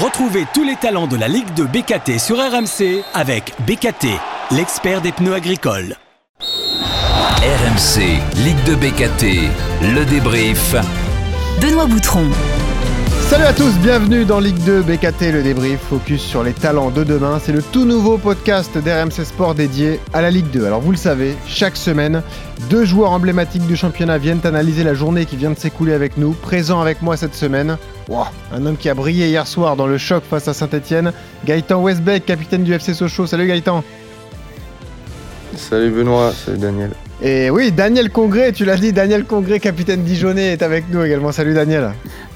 Retrouvez tous les talents de la Ligue de BKT sur RMC avec BKT, l'expert des pneus agricoles. RMC, Ligue de BKT, le débrief. Benoît Boutron. Salut à tous, bienvenue dans Ligue 2 BKT, le débrief, focus sur les talents de demain. C'est le tout nouveau podcast d'RMC Sport dédié à la Ligue 2. Alors vous le savez, chaque semaine, deux joueurs emblématiques du championnat viennent analyser la journée qui vient de s'écouler avec nous. Présent avec moi cette semaine, un homme qui a brillé hier soir dans le choc face à Saint-Etienne, Gaëtan Westbeck, capitaine du FC Sochaux. Salut Gaëtan. Salut Benoît, salut Daniel. Et oui, Daniel Congré, tu l'as dit, Daniel Congré, capitaine Dijonais, est avec nous également. Salut Daniel.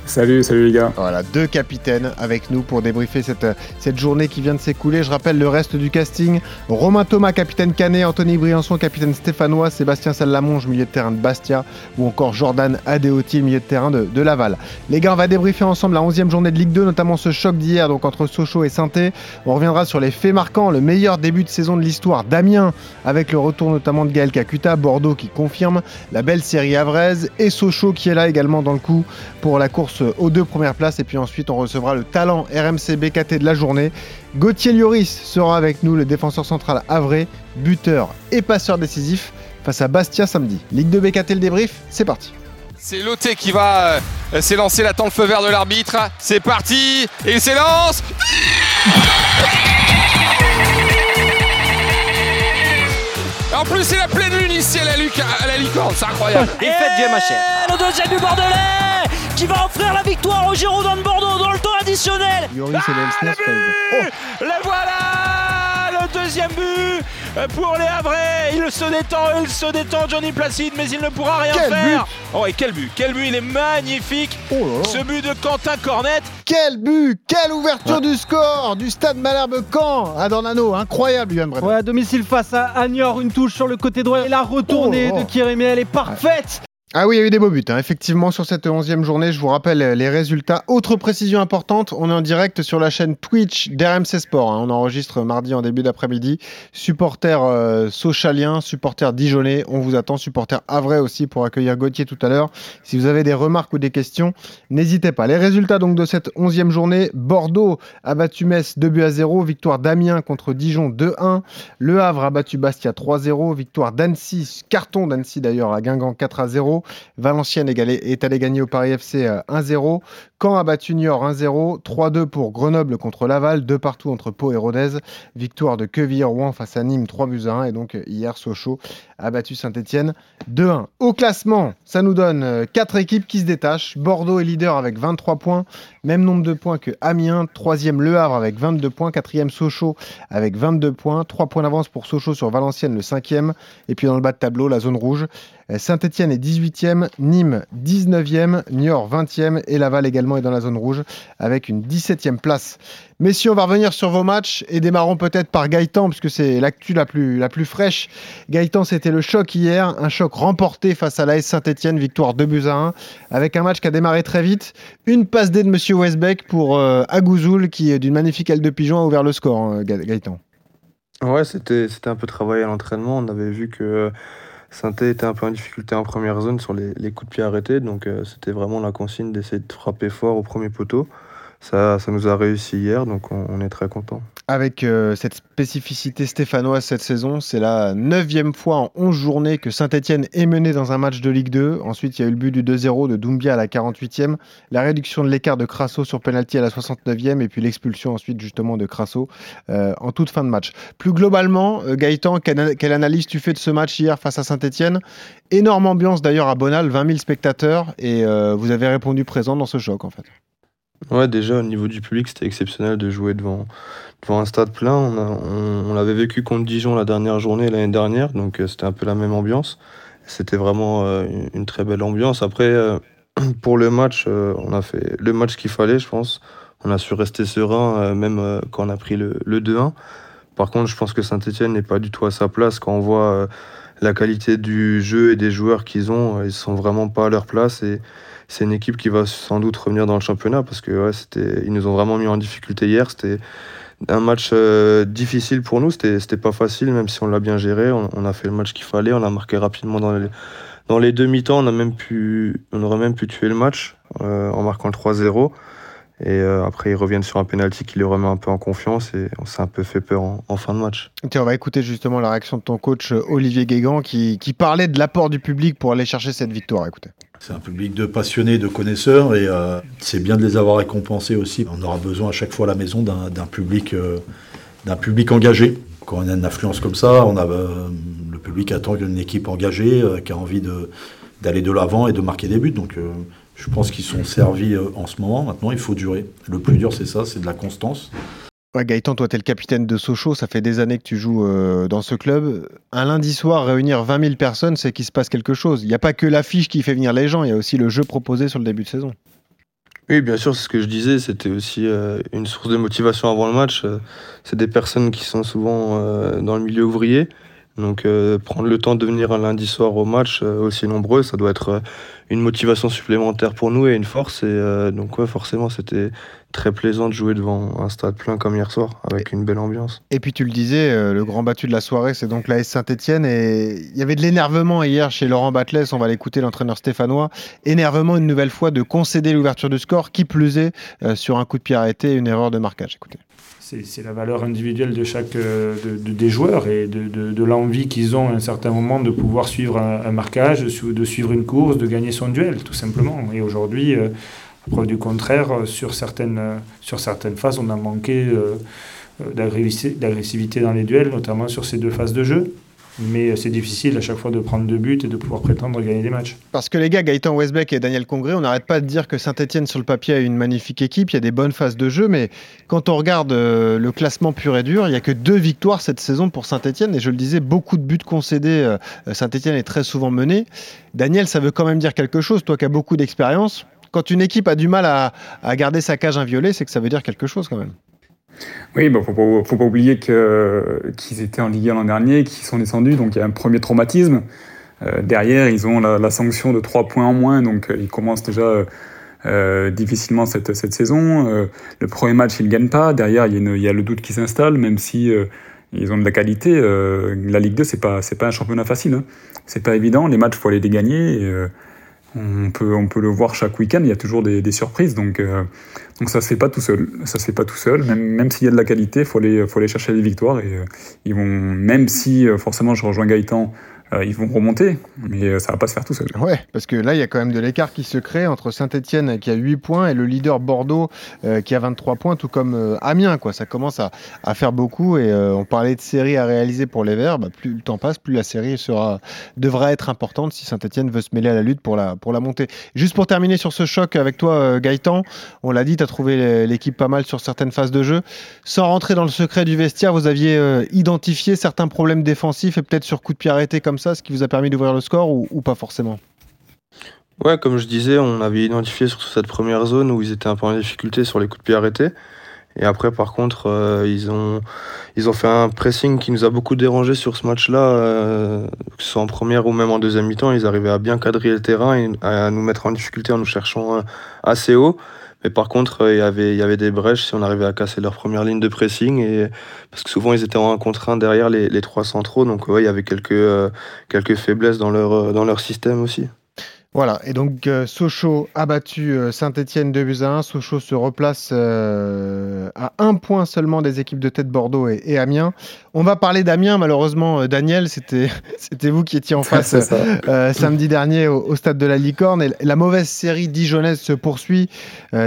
Salut, salut les gars. Voilà, deux capitaines avec nous pour débriefer cette, cette journée qui vient de s'écouler. Je rappelle le reste du casting. Romain Thomas, capitaine Canet, Anthony Briançon, capitaine stéphanois, Sébastien Salamonge, milieu de terrain de Bastia, ou encore Jordan Adeoti, milieu de terrain de, Laval. Les gars, on va débriefer ensemble la 11e journée de Ligue 2, notamment ce choc d'hier donc entre Sochaux et saint On reviendra sur les faits marquants, le meilleur début de saison de l'histoire d'Amiens, avec le retour notamment de Gaël Kakuta, Bordeaux qui confirme, la belle série Avraise et Sochaux qui est là également dans le coup pour la course aux deux premières places. Et puis ensuite, on recevra le talent RMC BKT de la journée. Gauthier Lloris sera avec nous, le défenseur central avré, buteur et passeur décisif face à Bastia samedi. Ligue de BKT, le débrief, c'est parti. C'est Loté qui va euh, s'élancer, l'attend le feu vert de l'arbitre. C'est parti, et il s'élance En plus, c'est la pleine lune ici à la, à la licorne, c'est incroyable. Et faites Dieu, ma chère. Le deuxième du Bordelais qui va offrir la victoire aux Girondins de Bordeaux dans le temps additionnel. Yoris ah, oh. Le voilà Le deuxième but pour les Havrais. Il se détend, il se détend Johnny Placide, mais il ne pourra rien faire. Oh et quel but Quel but Il est magnifique. Oh Ce but de Quentin Cornette. Quel but Quelle ouverture du score du stade Malherbe Caen à Dornano. Incroyable, Yann Ouais, à domicile face à Agnor, une touche sur le côté droit et la retournée oh de Kérémé, elle est parfaite. Ah oui, il y a eu des beaux buts. Hein. Effectivement, sur cette onzième journée, je vous rappelle les résultats. Autre précision importante, on est en direct sur la chaîne Twitch d'RMC Sport. Hein. On enregistre mardi en début d'après-midi. Supporters euh, socialiens, supporters dijonnais, on vous attend. Supporters Avray aussi pour accueillir Gauthier tout à l'heure. Si vous avez des remarques ou des questions, n'hésitez pas. Les résultats donc de cette onzième journée. Bordeaux a battu Metz 2 buts à 0. Victoire d'Amiens contre Dijon 2-1. Le Havre a battu Bastia 3-0. Victoire d'Annecy, carton d'Annecy d'ailleurs à Guingamp 4 0. Valenciennes est allé gagner au Paris FC 1-0. Euh, Caen a battu Niort 1-0. 3-2 pour Grenoble contre Laval. 2 partout entre Pau et Rodez. Victoire de Quevilly-Rouen face à Nîmes 3 buts à 1. Et donc euh, hier, Sochaux a battu Saint-Etienne 2-1. Au classement, ça nous donne 4 euh, équipes qui se détachent. Bordeaux est leader avec 23 points. Même nombre de points que Amiens. Troisième Le Havre avec 22 points. Quatrième Sochaux avec 22 points. 3 points d'avance pour Sochaux sur Valenciennes, le cinquième. Et puis dans le bas de tableau, la zone rouge. Saint-Etienne est 18e, Nîmes 19e, Niort 20e et Laval également est dans la zone rouge avec une 17e place. Messieurs, on va revenir sur vos matchs et démarrons peut-être par Gaëtan puisque c'est l'actu la plus, la plus fraîche. Gaëtan, c'était le choc hier, un choc remporté face à l'AS Saint-Etienne, victoire 2 buts à 1 avec un match qui a démarré très vite. Une passe D de Monsieur Westbeck pour euh, Agouzoul qui, d'une magnifique aile de pigeon, a ouvert le score, hein, Gaëtan. Ouais, c'était un peu travaillé à l'entraînement. On avait vu que saint était un peu en difficulté en première zone sur les, coups de pied arrêtés, donc euh, c'était vraiment la consigne d'essayer de frapper fort au premier poteau. Ça, ça nous a réussi hier, donc on, est très content. Avec euh, cette spécificité stéphanoise cette saison, c'est la neuvième fois en 11 journées que Saint-Etienne est mené dans un match de Ligue 2. Ensuite, il y a eu le but du 2-0 de Doumbia à la 48e, la réduction de l'écart de Crasso sur penalty à la 69e, et puis l'expulsion ensuite justement de Crasso euh, en toute fin de match. Plus globalement, euh, Gaëtan, quelle, analyse tu fais de ce match hier face à Saint-Etienne Énorme ambiance d'ailleurs à Bonal, 20 000 spectateurs, et vous avez répondu présent dans ce choc en fait. Ouais, déjà au niveau du public, c'était exceptionnel de jouer devant, devant un stade plein. On, on, l'avait vécu contre Dijon la dernière journée l'année dernière, donc euh, c'était un peu la même ambiance. C'était vraiment euh, une, très belle ambiance. Après, euh, pour le match, on a fait le match qu'il fallait, je pense. On a su rester serein, même quand on a pris le, le 2-1. Par contre, je pense que Saint-Etienne n'est pas du tout à sa place quand on voit la qualité du jeu et des joueurs qu'ils ont. Ils sont vraiment pas à leur place et c'est une équipe qui va sans doute revenir dans le championnat parce que ils nous ont vraiment mis en difficulté hier. C'était un match euh, difficile pour nous. C'était, c'était pas facile, même si on l'a bien géré. On, a fait le match qu'il fallait. On a marqué rapidement dans les, dans les demi-temps. On, on aurait même pu tuer le match euh, en marquant le 3-0. Et après, ils reviennent sur un penalty qui les remet un peu en confiance et on s'est un peu fait peur en, fin de match. On va écouter justement la réaction de ton coach Olivier Guégan qui, qui parlait de l'apport du public pour aller chercher cette victoire. Écoutez. C'est un public de passionnés, de connaisseurs, et euh, c'est bien de les avoir récompensés aussi. On aura besoin à chaque fois à la maison d'un public, euh, public engagé. Quand on a une affluence comme ça, on a, euh, le public attend une équipe engagée qui a envie d'aller de l'avant et de marquer des buts. Donc je pense qu'ils sont servis en ce moment. Maintenant, il faut durer. Le plus dur, c'est ça, c'est de la constance. Gaëtan, toi, tu es le capitaine de Sochaux, ça fait des années que tu joues euh, dans ce club. Un lundi soir, réunir 20 000 personnes, c'est qu'il se passe quelque chose. Il n'y a pas que l'affiche qui fait venir les gens, il y a aussi le jeu proposé sur le début de saison. Oui, bien sûr, c'est ce que je disais, c'était aussi euh, une source de motivation avant le match. Euh, c'est des personnes qui sont souvent dans le milieu ouvrier. Donc prendre le temps de venir un lundi soir au match aussi nombreux, ça doit être une motivation supplémentaire pour nous et une force. Et donc ouais, forcément, c'était très plaisant de jouer devant un stade plein comme hier soir, avec une belle ambiance. Et puis tu le disais, euh, le grand battu de la soirée, c'est donc l'AS Saint-Etienne. Et il y avait de l'énervement hier chez Laurent Batles, on va l'écouter, l'entraîneur stéphanois. Énervement une nouvelle fois de concéder l'ouverture du score, qui plus est, euh, sur un coup de pied arrêté, une erreur de marquage. Écoutez. C'est la valeur individuelle de chaque euh, des joueurs et de, l'envie qu'ils ont à un certain moment de pouvoir suivre un, marquage, de suivre une course, de gagner son duel, tout simplement. Et aujourd'hui, Preuve du contraire, euh, sur certaines, euh, sur certaines phases, on a manqué euh, d'agressivité dans les duels, notamment sur ces deux phases de jeu. Mais c'est difficile à chaque fois de prendre deux buts et de pouvoir prétendre gagner des matchs. Parce que les gars, Gaëtan Westbeck et Daniel Congré, on n'arrête pas de dire que Saint-Etienne sur le papier a une magnifique équipe, il y a des bonnes phases de jeu, mais quand on regarde le classement pur et dur, il n'y a que deux victoires cette saison pour Saint-Etienne, et je le disais, beaucoup de buts concédés, Saint-Etienne est très souvent mené. Daniel, ça veut quand même dire quelque chose, toi qui as beaucoup d'expérience, quand une équipe a du mal à, garder sa cage inviolée, c'est que ça veut dire quelque chose quand même. Oui, il ne faut, pas oublier qu'ils étaient en Ligue 1 l'an dernier, qu'ils sont descendus, donc il y a un premier traumatisme. Euh, derrière, ils ont la, sanction de 3 points en moins, donc euh, ils commencent déjà euh, difficilement cette, saison. le premier match, ils ne gagnent pas. Derrière, il y, a le doute qui s'installe, même si ils ont de la qualité. la Ligue 2, ce n'est pas, un championnat facile. Hein. C'est pas évident. Les matchs, il faut aller les gagner. On peut, on peut le voir chaque week-end, il y a toujours des, surprises, donc, euh, donc ça ne se fait pas tout seul. Ça se pas tout seul, même, même s'il y a de la qualité, il faut aller, faut aller chercher des victoires. Et, euh, ils vont, même si euh, forcément je rejoins Gaëtan euh, ils vont remonter, mais euh, ça va pas se faire tout seul. Ouais, parce que là, il y a quand même de l'écart qui se crée entre Saint-Etienne qui a 8 points et le leader Bordeaux euh, qui a 23 points, tout comme Amiens. Quoi. Ça commence à, faire beaucoup et on parlait de série à réaliser pour les Verts. Bah, plus le temps passe, plus la série sera, devra être importante si Saint-Etienne veut se mêler à la lutte pour la, pour la montée. Juste pour terminer sur ce choc avec toi, Gaëtan, on l'a dit, tu as trouvé l'équipe pas mal sur certaines phases de jeu. Sans rentrer dans le secret du vestiaire, vous aviez identifié certains problèmes défensifs et peut-être sur coup de pied arrêté comme ça, ce qui vous a permis d'ouvrir le score ou, pas forcément Ouais, comme je disais, on avait identifié surtout cette première zone où ils étaient un peu en difficulté sur les coups de pied arrêtés. Et après, par contre, euh, ils, ont, ils ont fait un pressing qui nous a beaucoup dérangé sur ce match-là, euh, que ce soit en première ou même en deuxième mi-temps. Ils arrivaient à bien cadrer le terrain et à nous mettre en difficulté en nous cherchant euh, assez haut. Mais par contre, il y avait, il y avait des brèches si on arrivait à casser leur première ligne de pressing. Et, parce que souvent, ils étaient en 1 contre 1 derrière les, les trois centraux. Donc, ouais, il y avait quelques, euh, quelques faiblesses dans leur, euh, dans leur système aussi. Voilà, et donc euh, Sochaux a battu euh, Saint-Etienne de buts à 1. Sochaux se replace euh, à un point seulement des équipes de tête Bordeaux et, Amiens. On va parler d'Amiens, malheureusement, Daniel, c'était vous qui étiez en face samedi dernier au, stade de la Licorne. Et la mauvaise série dijonnaise se poursuit,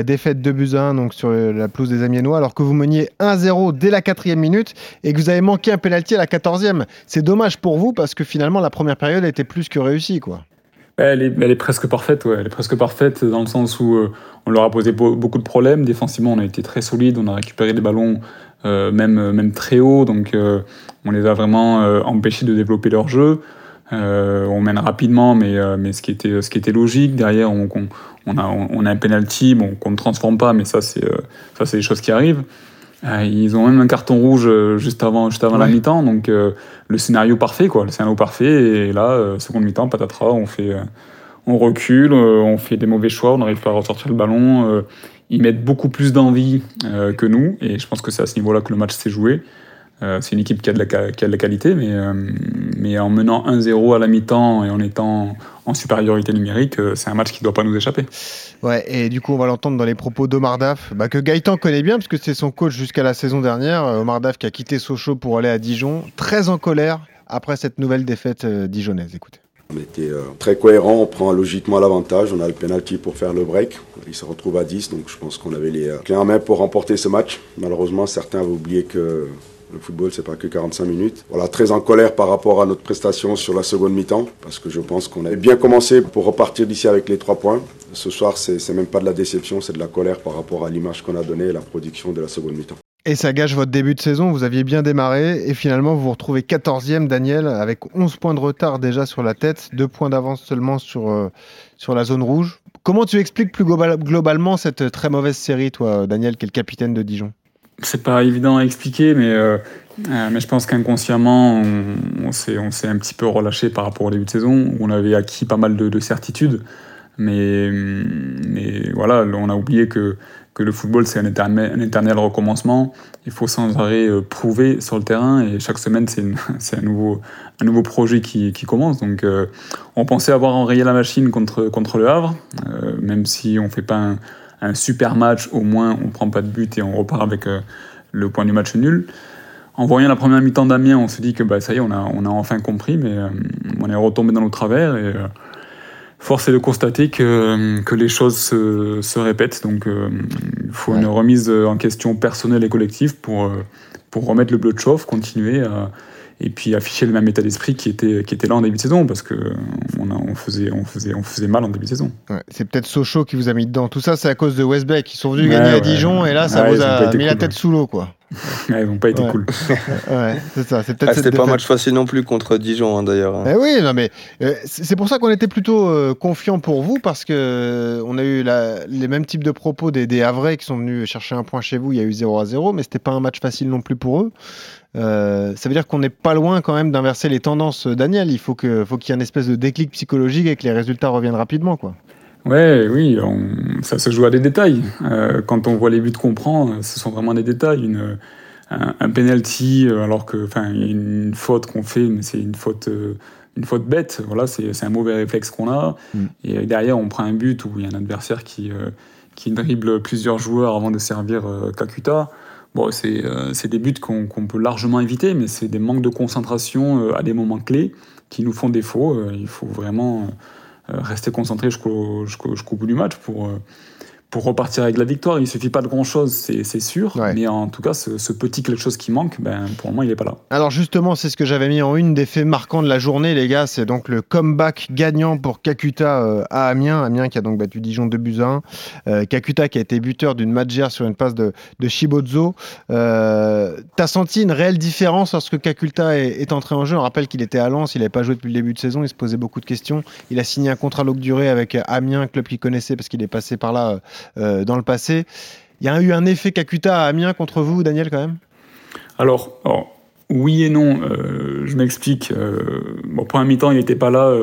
défaite de buts à 1 donc, sur la pelouse des Amiénois, alors que vous meniez 1-0 dès la quatrième minute et que vous avez manqué un pénalty à la quatorzième. C'est dommage pour vous parce que finalement la première période était plus que réussie. quoi. Elle est, presque parfaite. Elle est presque parfaite dans le sens où euh, on leur a posé beaucoup de problèmes. Défensivement, on a été très solide, on a récupéré des ballons euh, même, même très haut, donc euh, on les a vraiment empêchés de développer leur jeu. on mène rapidement, mais, ce, qui était, logique. Derrière, on, a, un penalty bon, qu'on ne transforme pas, mais c'est ça c'est des choses qui arrivent. Euh, ils ont même un carton rouge euh, juste avant, juste avant la mi-temps, donc euh, le scénario parfait, quoi. Le scénario parfait. Et là, seconde mi-temps, patatras, on fait, on recule, on fait des mauvais choix, on n'arrive pas à ressortir le ballon. ils mettent beaucoup plus d'envie que nous, et je pense que c'est à ce niveau-là que le match s'est joué. c'est une équipe qui a de la, qui a de la qualité, mais, mais en menant 1-0 à la mi-temps et en étant en supériorité numérique, c'est un match qui ne doit pas nous échapper. Ouais, et du coup, on va l'entendre dans les propos d'Omar Daf, bah, que Gaëtan connaît bien, parce que c'est son coach jusqu'à la saison dernière. Omar Daf qui a quitté Sochaux pour aller à Dijon, très en colère après cette nouvelle défaite dijonnaise. Écoutez. On était euh, très cohérent, on prend logiquement l'avantage, on a le penalty pour faire le break. Il se retrouve à 10, donc je pense qu'on avait les euh, clés en main pour remporter ce match. Malheureusement, certains avaient oublié que le football, c'est pas que 45 minutes. Voilà, très en colère par rapport à notre prestation sur la seconde mi-temps, parce que je pense qu'on avait bien commencé pour repartir d'ici avec les trois points. Ce soir, c'est même pas de la déception, c'est de la colère par rapport à l'image qu'on a donnée et la production de la seconde mi-temps. Et ça gâche votre début de saison, vous aviez bien démarré et finalement vous vous retrouvez 14e Daniel avec 11 points de retard déjà sur la tête, 2 points d'avance seulement sur, euh, sur la zone rouge. Comment tu expliques plus globalement cette très mauvaise série toi Daniel qui est le capitaine de Dijon? C'est pas évident à expliquer mais, euh, euh, mais je pense qu'inconsciemment on, s'est un petit peu relâché par rapport au début de saison où on avait acquis pas mal de, de certitudes. Mais, mais voilà, on a oublié que que le football, c'est un un éternel, recommencement. Il faut sans arrêt euh, prouver sur le terrain et chaque semaine, c'est un, nouveau, un nouveau projet qui, qui commence. Donc, on pensait avoir enrayé la machine contre, contre le Havre, même si on ne fait pas un, un, super match, au moins on prend pas de but et on repart avec le point du match nul. En voyant la première mi-temps d'Amiens, on se dit que bah, ça y est, on a, on a enfin compris, mais on est retombé dans nos travers. Et, force est de constater que, que les choses se, se répètent. Donc, euh, il faut une remise en question personnelle et collective pour, euh, pour remettre le bleu de chauffe, continuer à, et puis afficher le même état d'esprit qui était, qui était là en début de saison, parce qu'on on faisait, on, faisait, on faisait mal en début de saison. c'est peut-être Sochaux qui vous a mis dedans. Tout ça, c'est à cause de Westbeck. Ils sont venus gagner à Dijon, et là, ça vous a mis la tête sous l'eau. quoi. ils n'ont pas été cool. c'est ça. Ah, c'était pas un match facile non plus contre Dijon, hein, d'ailleurs. Hein. Eh oui, non, mais euh, c'est pour ça qu'on était plutôt euh, confiants pour vous, parce que euh, on a eu la, les mêmes types de propos des, des Havrais qui sont venus chercher un point chez vous. Il y a eu 0 à 0, mais c'était pas un match facile non plus pour eux. Euh, ça veut dire qu'on n'est pas loin quand même d'inverser les tendances, Daniel. Il faut qu'il faut qu'il y ait une espèce de déclic psychologique et que les résultats reviennent rapidement. Quoi. Ouais, oui, ça se joue à des détails. Euh, quand on voit les buts qu'on prend, ce sont vraiment des détails. Une, un, penalty, euh, alors que, enfin, une faute qu'on fait, mais c'est une faute, une faute bête. Voilà, c'est un mauvais réflexe qu'on a. Mm. Et derrière, on prend un but où il y a un adversaire qui, qui dribble plusieurs joueurs avant de servir Kakuta. Bon, euh, c'est des buts qu'on peut largement éviter, mais c'est des manques de concentration euh, à des moments clés qui nous font défaut. Euh, il faut vraiment rester concentré jusqu'au bout du match pour, pour repartir avec la victoire. Il suffit pas de grand-chose, c'est sûr. Mais en tout cas, ce, petit quelque chose qui manque, ben, pour moi, il n'est pas là. Alors justement, c'est ce que j'avais mis en une des faits marquants de la journée, les gars. C'est donc le comeback gagnant pour Kakuta euh, à Amiens. Amiens qui a donc battu Dijon 2 buts 1. Euh, Kakuta qui a été buteur d'une Madjer sur une passe de, de Shibozo. Euh, T'as senti une réelle différence lorsque Kakuta est, entré en jeu? On rappelle qu'il était à Lens, il n'avait pas joué depuis le début de saison, il se posait beaucoup de questions. Il a signé un contrat longue durée avec Amiens, club qu'il connaissait parce qu'il est passé par là euh, dans le passé. Il y a eu un effet Kakuta à Amiens contre vous, Daniel, quand même? Alors, oui et non. Euh, je m'explique. Euh, bon, mi-temps, il n'était pas là.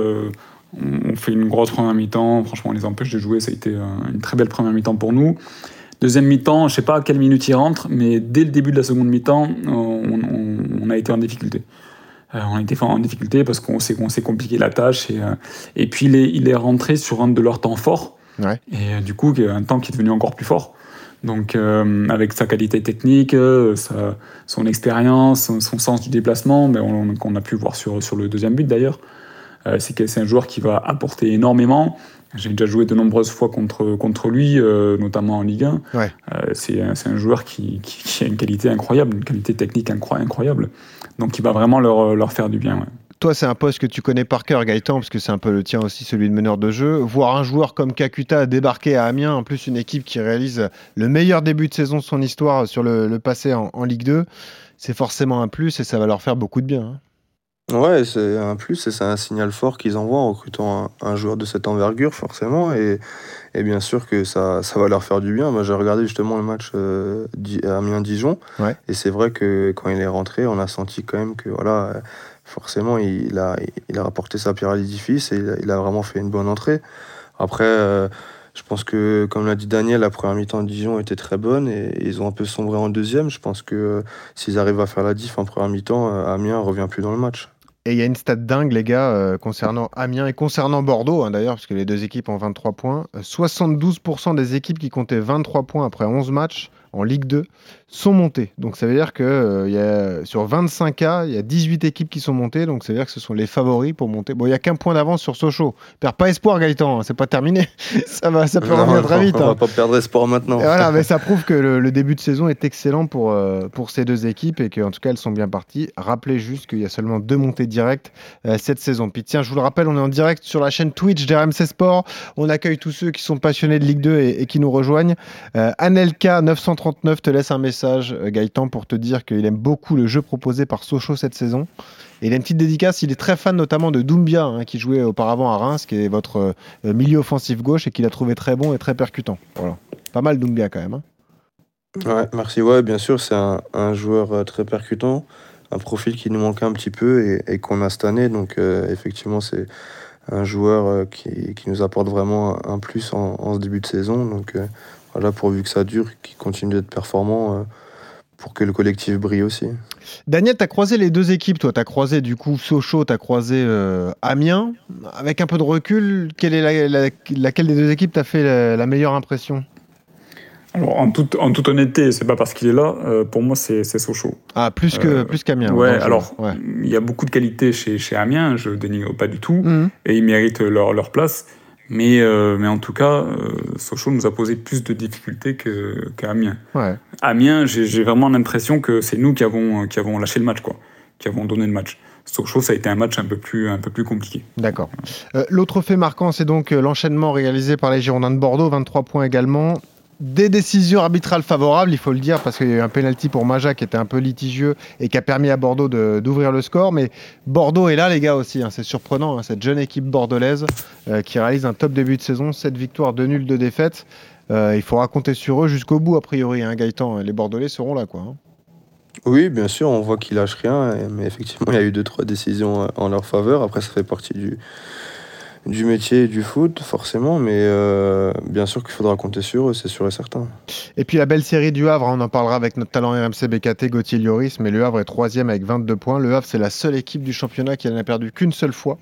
on fait une grosse première mi-temps. Franchement, on les empêche de jouer. Ça a été une très belle première mi-temps pour nous. Deuxième mi-temps, je ne sais pas à quelle minute il rentre, mais dès le début de la seconde mi-temps, on, a été en difficulté. on a été en difficulté parce qu'on s'est compliqué la tâche. Et, puis, il est rentré sur un de leurs temps forts. Et euh, du coup, un temps qui est devenu encore plus fort. Donc, euh, avec sa qualité technique, euh, son expérience, son, sens du déplacement, mais qu'on a pu voir sur, sur le deuxième but d'ailleurs, c'est que c'est un joueur qui va apporter énormément. J'ai déjà joué de nombreuses fois contre, contre lui, notamment en Ligue 1. c'est un joueur qui, qui, a une qualité incroyable, une qualité technique incroyable. Donc, il va vraiment leur, leur faire du bien. Toi, c'est un poste que tu connais par cœur, Gaëtan, parce que c'est un peu le tien aussi, celui de meneur de jeu. Voir un joueur comme Kakuta débarquer à Amiens, en plus une équipe qui réalise le meilleur début de saison de son histoire sur le, passé en, Ligue 2, c'est forcément un plus et ça va leur faire beaucoup de bien. Hein. Ouais, c'est un plus et c'est un signal fort qu'ils envoient en recrutant un, joueur de cette envergure, forcément. Et, bien sûr que ça, ça va leur faire du bien. Moi, j'ai regardé justement le match euh, Amiens-Dijon. Et c'est vrai que quand il est rentré, on a senti quand même que voilà forcément, il a, il rapporté sa pierre à l'édifice et il a, vraiment fait une bonne entrée. Après, euh, je pense que, comme l'a dit Daniel, la première mi-temps de Dijon était très bonne et, ils ont un peu sombré en deuxième. Je pense que euh, s'ils arrivent à faire la diff en première mi-temps, euh, Amiens revient plus dans le match. Et il y a une stat dingue, les gars, concernant Amiens et concernant Bordeaux, hein, d'ailleurs, parce que les deux équipes ont 23 points. Euh, 72% des équipes qui comptaient 23 points après 11 matchs en Ligue 2 sont montées. Donc ça veut dire que euh, y a, sur 25K, il y a 18 équipes qui sont montées. Donc ça veut dire que ce sont les favoris pour monter. Bon, il n'y a qu'un point d'avance sur Sochaux. Perds pas espoir, Gaëtan. Hein, c'est pas terminé. ça, va, ça peut revenir très vite. On hein. va pas perdre espoir maintenant. Voilà, mais ça prouve que le, début de saison est excellent pour, euh, pour ces deux équipes et qu'en tout cas, elles sont bien parties. Rappelez juste qu'il y a seulement deux montées directes euh, cette saison. Puis tiens, je vous le rappelle, on est en direct sur la chaîne Twitch d'RMC Sport. On accueille tous ceux qui sont passionnés de Ligue 2 et qui nous rejoignent. Anelka 930 39 te laisse un message, euh, Gaëtan, pour te dire qu'il aime beaucoup le jeu proposé par Sochaux cette saison. Et il a une petite dédicace, il est très fan notamment de Doumbia, hein, qui jouait auparavant à Reims, qui est votre euh, euh, milieu offensif gauche et qu'il a trouvé très bon et très percutant. Voilà. Pas mal Doumbia quand même. Hein. Ouais, merci. Ouais, bien sûr, c'est un, joueur très percutant, un profil qui nous manquait un petit peu et, qu'on a cette année. Donc, effectivement, c'est un joueur qui, qui, nous apporte vraiment un, plus en, ce début de saison. Donc, voilà, pourvu que ça dure, qu'il continue d'être performant euh, pour que le collectif brille aussi. Daniel, tu as croisé les deux équipes, toi. Tu as croisé du coup Sochaux, tu as croisé euh, Amiens. Avec un peu de recul, quelle est la- la- laquelle des deux équipes t'a fait la, la meilleure impression? Alors, en toute, en toute honnêteté, c'est pas parce qu'il est là, euh, pour moi, c'est c'est Sochaux. Ah, plus que Euh, plus qu'Amiens. Ouais, alors, Ouais. il y a beaucoup de qualités chez, chez Amiens, je dénigre pas du tout, Mhm. et ils méritent leur, leur place. Mais, euh, mais en tout cas, euh, Sochaux nous a posé plus de difficultés qu'Amiens. Ouais. Amiens, j'ai vraiment l'impression que c'est nous qui avons, qui avons lâché le match, quoi, qui avons donné le match. Sochaux, ça a été un match un peu plus, un peu plus compliqué. D'accord. Euh, L'autre fait marquant, c'est donc l'enchaînement réalisé par les Girondins de Bordeaux, 23 points également. Des décisions arbitrales favorables, il faut le dire, parce qu'il y a eu un penalty pour Maja qui était un peu litigieux et qui a permis à Bordeaux de- d'ouvrir le score. Mais Bordeaux est là, les gars, aussi. hein, c'est surprenant, hein, cette jeune équipe bordelaise euh, qui réalise un top début de saison, 7 victoires, 2 nuls, 2 défaites. Euh, il faudra compter sur eux jusqu'au bout, a priori, hein, Gaëtan. Les Bordelais seront là, quoi. Oui, bien sûr, on voit qu'ils lâchent rien, mais effectivement, il y a eu deux, trois décisions euh, en leur faveur. Après, ça fait partie du, du métier et du foot, forcément, mais euh, bien sûr qu'il faudra compter sur eux, c'est sûr et certain. Et puis la belle série du Havre, hein, on en parlera avec notre talent RMC BKT, Gauthier Lloris, mais le Havre est troisième avec 22 points. Le Havre, c'est la seule équipe du championnat qui n'a perdu qu'une seule fois,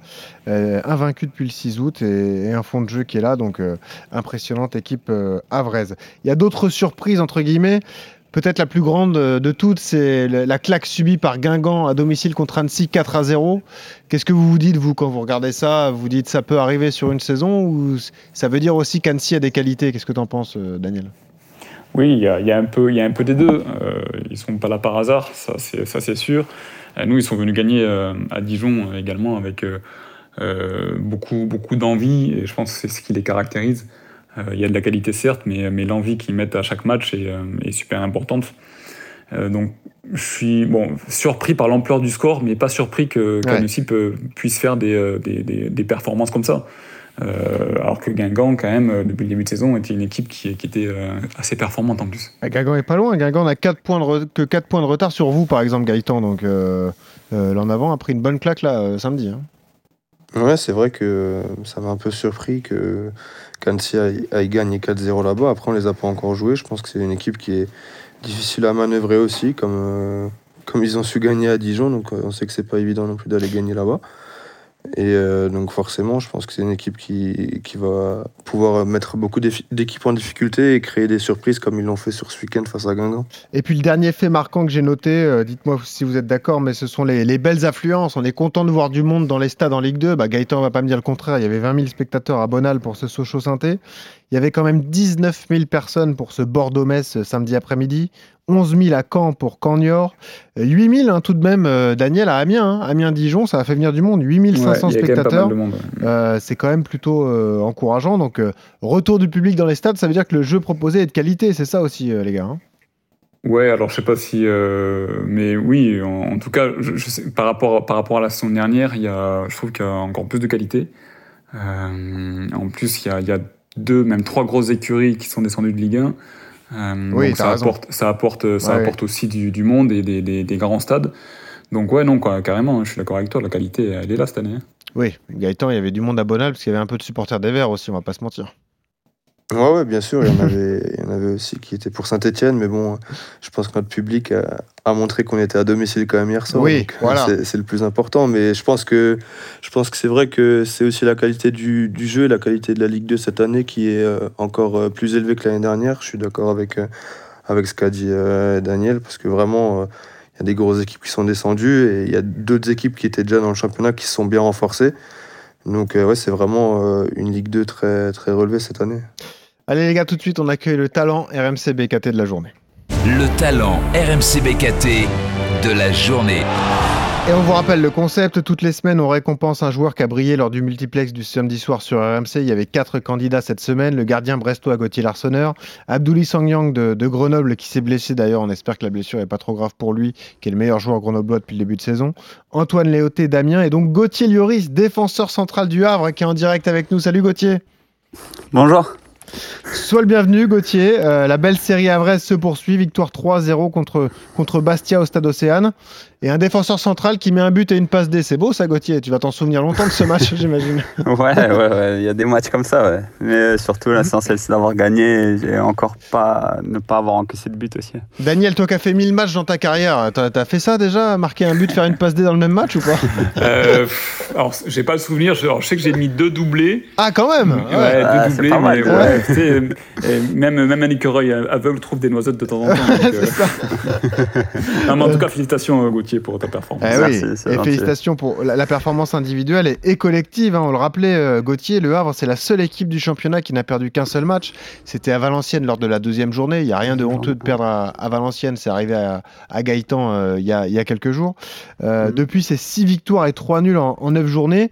euh, invaincu depuis le 6 août et, un fond de jeu qui est là, donc euh, impressionnante équipe euh, havraise. Il y a d'autres surprises, entre guillemets. Peut-être la plus grande euh, de toutes, c'est la claque subie par Guingamp à domicile contre Annecy 4 à 0. Qu'est-ce que vous vous dites, vous, quand vous regardez ça? Vous dites ça peut arriver sur une saison ou ça veut dire aussi qu'Annecy a des qualités? Qu'est-ce que tu en penses, euh, Daniel? Oui, il y a, un peu, y a un peu des deux. Euh, ils sont pas là par hasard, ça c'est, sûr. Nous, ils sont venus gagner à Dijon également avec beaucoup, beaucoup d'envie et je pense que c'est ce qui les caractérise. Euh, il y a de la qualité certes, mais, mais l'envie qu'ils mettent à chaque match est, euh, est super importante. Euh, donc, je suis bon surpris par l'ampleur du score, mais pas surpris que qu'Annecy peut- puisse faire des, des, des- des performances comme ça. Euh, alors que Guingamp, quand même, depuis le début de saison, était une équipe qui, qui était euh, assez performante en plus. Ah, Guingamp est pas loin. Guingamp n'a 4 points de re- que 4 points de retard sur vous, par exemple, Gaëtan. Donc, euh, euh, l'en avant a pris une bonne claque là, euh, samedi. hein. Ouais, c'est vrai que ça m'a un peu surpris que qu'Annecy aille, gagner 4-0 là-bas. Après, on les a pas encore joués. Je pense que c'est une équipe qui est difficile à manœuvrer aussi, comme, euh, comme ils ont su gagner à Dijon. Donc, euh, on sait que c'est pas évident non plus d'aller gagner là-bas. Et euh, donc, forcément, je pense que c'est une équipe qui, qui va pouvoir mettre beaucoup d'équipes en difficulté et créer des surprises comme ils l'ont fait sur ce week-end face à Guingamp. Et puis le dernier fait marquant que j'ai noté, euh, dites-moi si vous êtes d'accord, mais ce sont les, les belles affluences. On est content de voir du monde dans les stades en Ligue 2. Bah, Gaëtan va pas me dire le contraire. Il y avait 20 000 spectateurs à Bonal pour ce sochaux synthé Il y avait quand même 19 000 personnes pour ce Bordeaux-Metz euh, samedi après-midi. 11 000 à Caen pour Caen-Niort. Euh, 8 000 hein, tout de même, euh, Daniel, à Amiens. hein. Amiens-Dijon, ça a fait venir du monde. 8 500 Ouais, il y a quand même pas spectateurs. ouais. Euh, c'est quand même plutôt euh, encourageant. Donc, euh, retour du public dans les stades, ça veut dire que le jeu proposé est de qualité. C'est ça aussi, euh, les gars. hein. Ouais, alors je sais pas si, euh, mais oui, en, en tout cas, je, je sais, par rapport par rapport à la saison dernière, il y a, je trouve qu'il y a encore plus de qualité. Euh, en plus, il y a, il y a deux, même trois grosses écuries qui sont descendues de Ligue 1. Euh, Oui, donc ça raison. apporte, ça apporte, ça Ouais. apporte aussi du, du monde et des, des, des grands stades. Donc ouais, non, quoi, carrément, je suis d'accord avec toi, la qualité, elle est là cette année. hein. Oui, Gaëtan, il y avait du monde à Bonal parce qu'il y avait un peu de supporters des Verts aussi, on va pas se mentir. Ouais, ouais, bien sûr, il y, en avait, il y en avait aussi qui étaient pour Saint-Etienne, mais bon, je pense que notre public a, a montré qu'on était à domicile quand même hier soir. Oui, donc, voilà. c'est- le plus important, mais je pense que, je pense que c'est vrai que c'est aussi la qualité du, du jeu et la qualité de la Ligue 2 cette année qui est euh, encore euh, plus élevée que l'année dernière. Je suis d'accord avec, euh, avec ce qu'a dit euh, Daniel, parce que vraiment, euh, il y a des grosses équipes qui sont descendues et il y a d'autres équipes qui étaient déjà dans le championnat qui se sont bien renforcées. Donc, euh, ouais, c'est vraiment euh, une Ligue 2 très, très relevée cette année. Allez les gars, tout de suite, on accueille le talent RMC BKT de la journée. Le talent RMC BKT de la journée. Et on vous rappelle le concept, toutes les semaines on récompense un joueur qui a brillé lors du multiplex du samedi soir sur RMC. Il y avait quatre candidats cette semaine, le gardien brestois Gauthier Larsonneur, Abdouli Sangyang de, de Grenoble qui s'est blessé d'ailleurs, on espère que la blessure n'est pas trop grave pour lui, qui est le meilleur joueur grenoblois depuis le début de saison, Antoine Léoté Damien et donc Gauthier Lloris, défenseur central du Havre qui est en direct avec nous. Salut Gauthier Bonjour. Sois le bienvenu Gauthier, Euh, la belle série havraise se poursuit, victoire 3-0 contre, contre Bastia au Stade Océane et un défenseur central qui met un but et une passe D. C'est beau ça Gauthier, tu vas t'en souvenir longtemps de ce match j'imagine. Ouais, ouais, ouais, il y a des matchs comme ça, ouais. Mais euh, surtout, l'essentiel, c'est d'avoir gagné et encore pas, ne pas avoir encaissé de but aussi. Daniel, toi qui as fait 1000 matchs dans ta carrière, t'as as fait ça déjà Marquer un but, faire une passe D dans le même match ou pas? Euh, alors, j'ai pas le souvenir. Je, alors, je sais que j'ai mis deux doublés. Ah, quand même Ouais, Ouais. Ah, deux c'est doublés, pas mal, mais ouais. Ouais, tu sais, euh, euh, même, même un écureuil aveugle trouve des noisettes de temps en temps. donc, euh, non, mais en tout cas, félicitations, Gauthier, pour ta performance. Eh Merci, oui, et gentil. félicitations pour la, la performance individuelle et, et collective. hein. on le rappelait, Gauthier, Le Havre, c'est la seule équipe du championnat qui n'a perdu qu'un seul match. C'était à Valenciennes lors de la deuxième journée. Il n'y a rien de honteux de perdre à, à Valenciennes. C'est arrivé à, à Gaëtan euh, il y, a, il y a quelques jours. Euh, Mhm. Depuis, c'est 6 victoires et 3 nuls en, en 9 journées.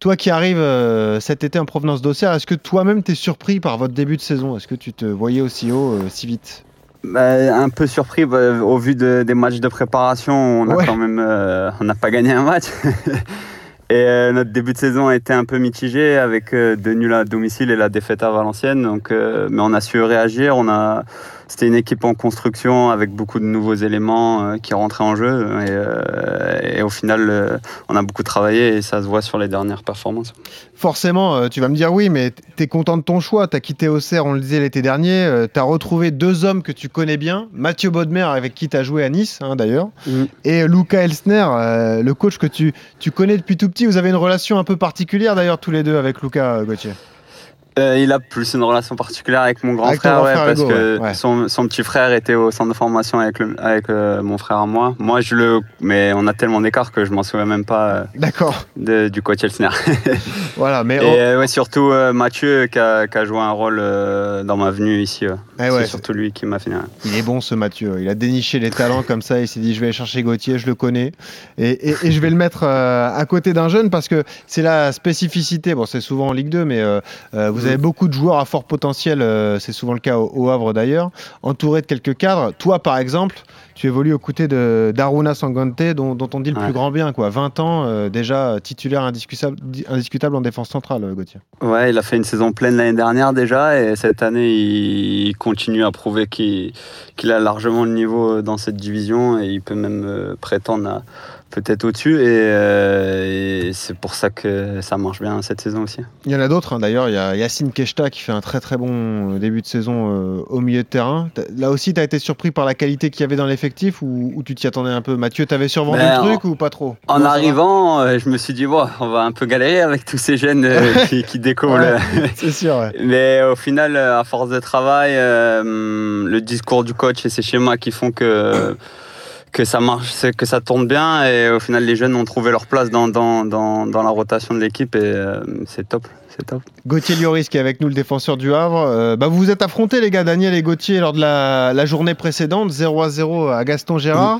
Toi qui arrives euh, cet été en provenance d'Auxerre, est-ce que toi-même t'es surpris par votre début de saison? Est-ce que tu te voyais aussi haut euh, si vite? Bah, un peu surpris bah, au vu de- des matchs de préparation. On a quand même, euh, on n'a pas gagné un match. Et notre début de saison a été un peu mitigé avec deux nuls à domicile et la défaite à Valenciennes. Donc, euh, mais on a su réagir. On a, c'était une équipe en construction avec beaucoup de nouveaux éléments euh, qui rentraient en jeu. Et, euh, et au final, euh, on a beaucoup travaillé et ça se voit sur les dernières performances. Forcément, tu vas me dire oui, mais t- t'es content de ton choix. T'as quitté Auxerre, on le disait l'été dernier. euh, t'as retrouvé deux hommes que tu connais bien. Mathieu Bodmer, avec qui t'as joué à Nice, hein, d'ailleurs. Mm. Et Luca Elsner, euh, le coach que tu, tu connais depuis tout petit. Vous avez une relation un peu particulière, d'ailleurs, tous les deux, avec Luca Gauthier? Euh, il a plus une relation particulière avec mon grand Avec frère, grand ouais, frère parce Hugo, que ouais. Son, son petit frère était au centre de formation avec, le- avec euh, mon frère à moi. Moi, je le. Mais on a tellement d'écart que je m'en souviens même pas euh, D'accord. du coach Elsner. Voilà, mais. Et ouais, surtout Mathieu qui a, qui a joué un rôle dans ma venue ici. eh c'est surtout lui qui m'a fait. Il est bon ce Mathieu. Il a déniché les talents comme ça. Il s'est dit je vais aller chercher Gauthier, je le connais. Et, et- et je vais le mettre à côté d'un jeune parce que c'est la spécificité. Bon, c'est souvent en Ligue 2, mais vous avez beaucoup de joueurs à fort potentiel. euh, c'est souvent le cas au, au Havre d'ailleurs. Entouré de quelques cadres. Toi, par exemple, tu évolues aux côtés de d'Aruna Sangante, dont, dont on dit le Ouais. plus grand bien. Quoi. 20 ans, euh, déjà titulaire indiscutable, indiscutable en défense centrale, euh, Gauthier. Ouais, il a fait une saison pleine l'année dernière déjà et cette année il continue à prouver qu'il a largement le niveau dans cette division et il peut même prétendre à peut-être au-dessus et, euh, et c'est pour ça que ça marche bien cette saison aussi. Il y en a d'autres, hein. d'ailleurs. Il y a Yacine Keshta qui fait un très très bon euh, début de saison euh, au milieu de terrain. Là aussi, tu as été surpris par la qualité qu'il y avait dans l'effectif ou, ou tu t'y attendais un peu? Mathieu, t'avais survendu Ben, le truc ou pas trop? En Non, arrivant, euh, je me suis dit on va un peu galérer avec tous ces jeunes qui, qui. Ouais. C'est sûr, ouais. Mais au final, à force de travail, le discours du coach et ses schémas qui font que, que ça marche, que ça tourne bien. Et au final, les jeunes ont trouvé leur place dans, dans, dans, dans la rotation de l'équipe et euh, c'est top. C'est top. Gauthier Lloris qui est avec nous, le défenseur du Havre. Euh, bah, vous vous êtes affrontés, les gars, Daniel et Gauthier, lors de la, la journée précédente, 0 à 0 à Gaston Gérard.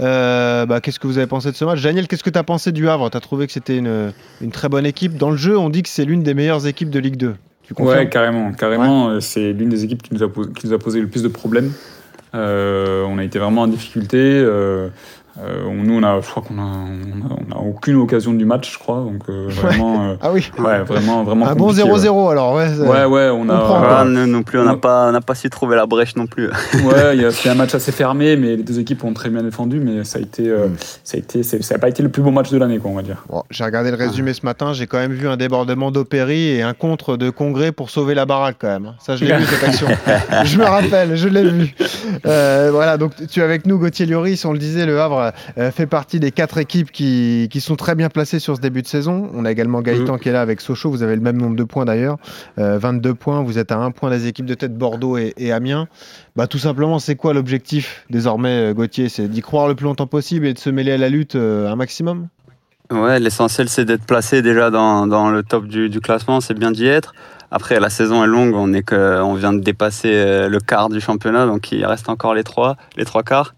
Euh, bah, qu'est-ce que vous avez pensé de ce match? Daniel, qu'est-ce que tu as pensé du Havre? Tu as trouvé que c'était une, une très bonne équipe? Dans le jeu, on dit que c'est l'une des meilleures équipes de Ligue 2. Tu Ouais, carrément. carrément euh, C'est l'une des équipes qui nous, a posé, qui nous a posé le plus de problèmes. Euh, on a été vraiment en difficulté. Euh, Euh, nous, on a, je crois qu'on a, on a, aucune occasion du match, je crois. Donc euh, vraiment, ah oui. Ouais, vraiment, vraiment. Un bon 0-0 alors. Ouais, ouais, ouais, on a. non plus, on n'a pas, on n'a pas su trouver la brèche non plus. ouais, c'était un match assez fermé, mais les deux équipes ont très bien défendu, mais ça a été, euh, mm. ça a été, ça n'a pas été le plus beau match de l'année, quoi, on va dire. Bon, j'ai regardé le résumé ce matin, j'ai quand même vu un débordement d'Opéry et un contre de Congrès pour sauver la baraque quand même. Ça, je l'ai vu cette action. je me rappelle, je l'ai vu. voilà, donc tu es avec nous, Gauthier Lloris, on le disait, le Havre fait partie des quatre équipes qui, qui, sont très bien placées sur ce début de saison. On a également Gaëtan mm. qui est là avec Sochaux. Vous avez le même nombre de points d'ailleurs. 22 euh, points. Vous êtes à un point des équipes de tête Bordeaux et, Amiens. Bah, tout simplement, c'est quoi l'objectif désormais, euh, Gauthier? C'est d'y croire le plus longtemps possible et de se mêler à la lutte euh, un maximum? Ouais, l'essentiel c'est d'être placé déjà dans, dans le top du, du classement, c'est bien d'y être. Après, la saison est longue, on, est que, on vient de dépasser le quart du championnat, donc il reste encore les trois, les trois quarts.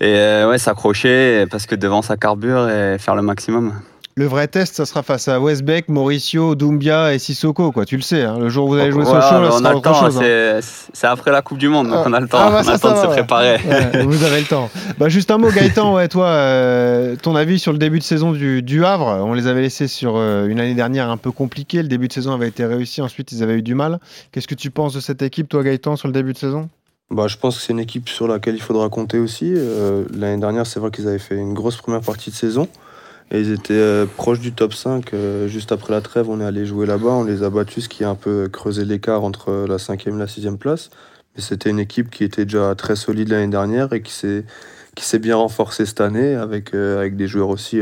Et euh, ouais, s'accrocher parce que devant ça carbure et faire le maximum. Le vrai test, ça sera face à Westbeck, Mauricio, Doumbia et Sissoko, quoi. Tu le sais. Hein. Le jour où vous allez jouer Sochaux, là, on a le temps. Hein. C'est après la Coupe du Monde, donc ah. on a le temps. Ah, bah, on a le temps de se préparer. vous avez le temps. Bah, juste un mot, Gaëtan. Ouais, toi, euh, ton avis sur le début de saison du, du Havre? On les avait laissés sur euh, une année dernière un peu compliquée. Le début de saison avait été réussi. Ensuite, ils avaient eu du mal. Qu'est-ce que tu penses de cette équipe, toi, Gaëtan, sur le début de saison? Bah, je pense que c'est une équipe sur laquelle il faudra compter aussi. Euh, l'année dernière, c'est vrai qu'ils avaient fait une grosse première partie de saison. Et ils étaient euh, proches du top 5. Euh, juste après la trêve, on est allé jouer là-bas. On les a battus, ce qui a un peu creusé l'écart entre la cinquième et la sixième place. Mais c'était une équipe qui était déjà très solide l'année dernière et qui s'est, bien renforcée cette année avec, avec des joueurs aussi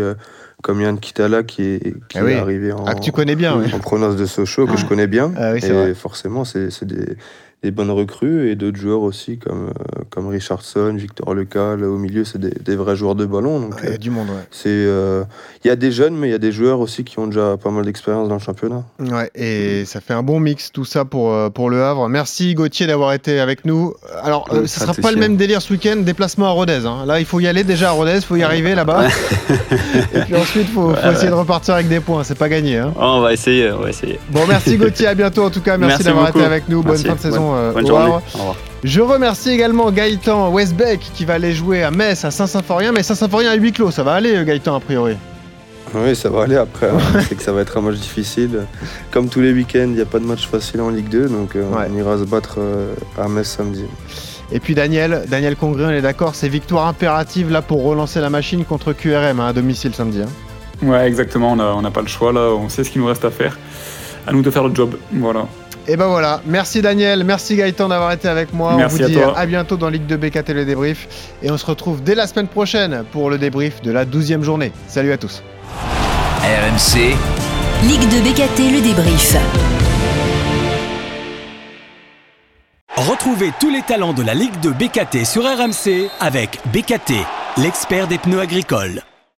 comme Yann Kitala qui est, qui ah est arrivé en, ah, tu connais bien, en provenance de Sochaux, que je connais bien. Ah et forcément, c'est, des, des bonnes recrues et d'autres joueurs aussi comme, euh, comme Richardson, Victor Lecal. Au milieu, c'est des, vrais joueurs de ballon. Donc, il y a du monde, ouais. C'est, euh, il y a des jeunes, mais il y a des joueurs aussi qui ont déjà pas mal d'expérience dans le championnat. Ouais, et ça fait un bon mix tout ça pour, euh, pour Le Havre. Merci Gauthier d'avoir été avec nous. Alors, ce ne sera pas le même délire ce week-end, déplacement à Rodez. Hein. Là, il faut y aller déjà à Rodez, il faut y arriver là-bas. et puis ensuite, il faut, essayer de repartir avec des points. C'est pas gagné. Hein. on va essayer, on va essayer. Bon, merci Gauthier, à bientôt en tout cas. Merci, d'avoir été avec nous. Bonne fin de saison. Euh, Bonne journée. Au revoir. Je remercie également Gaëtan Westbeck qui va aller jouer à Metz, à Saint-Symphorien. Mais Saint-Symphorien à huis clos, ça va aller euh, Gaëtan a priori oui, ça va aller après. Hein. c'est que ça va être un match difficile. Comme tous les week-ends, il n'y a pas de match facile en Ligue 2, donc euh, on ira se battre à Metz samedi. Et puis Daniel, Daniel Congré, on est d'accord, c'est victoire impérative là pour relancer la machine contre QRM hein, à domicile samedi. Hein. Ouais, exactement, on n'a pas le choix là, on sait ce qu'il nous reste à faire. À nous de faire le job, voilà. Et ben voilà, merci Daniel, merci Gaëtan d'avoir été avec moi. Merci on vous dit à, bientôt dans Ligue 2 BKT le débrief. Et on se retrouve dès la semaine prochaine pour le débrief de la 12e journée. Salut à tous. RMC. Ligue 2 BKT le débrief. Retrouvez tous les talents de la Ligue 2 BKT sur RMC avec BKT, l'expert des pneus agricoles.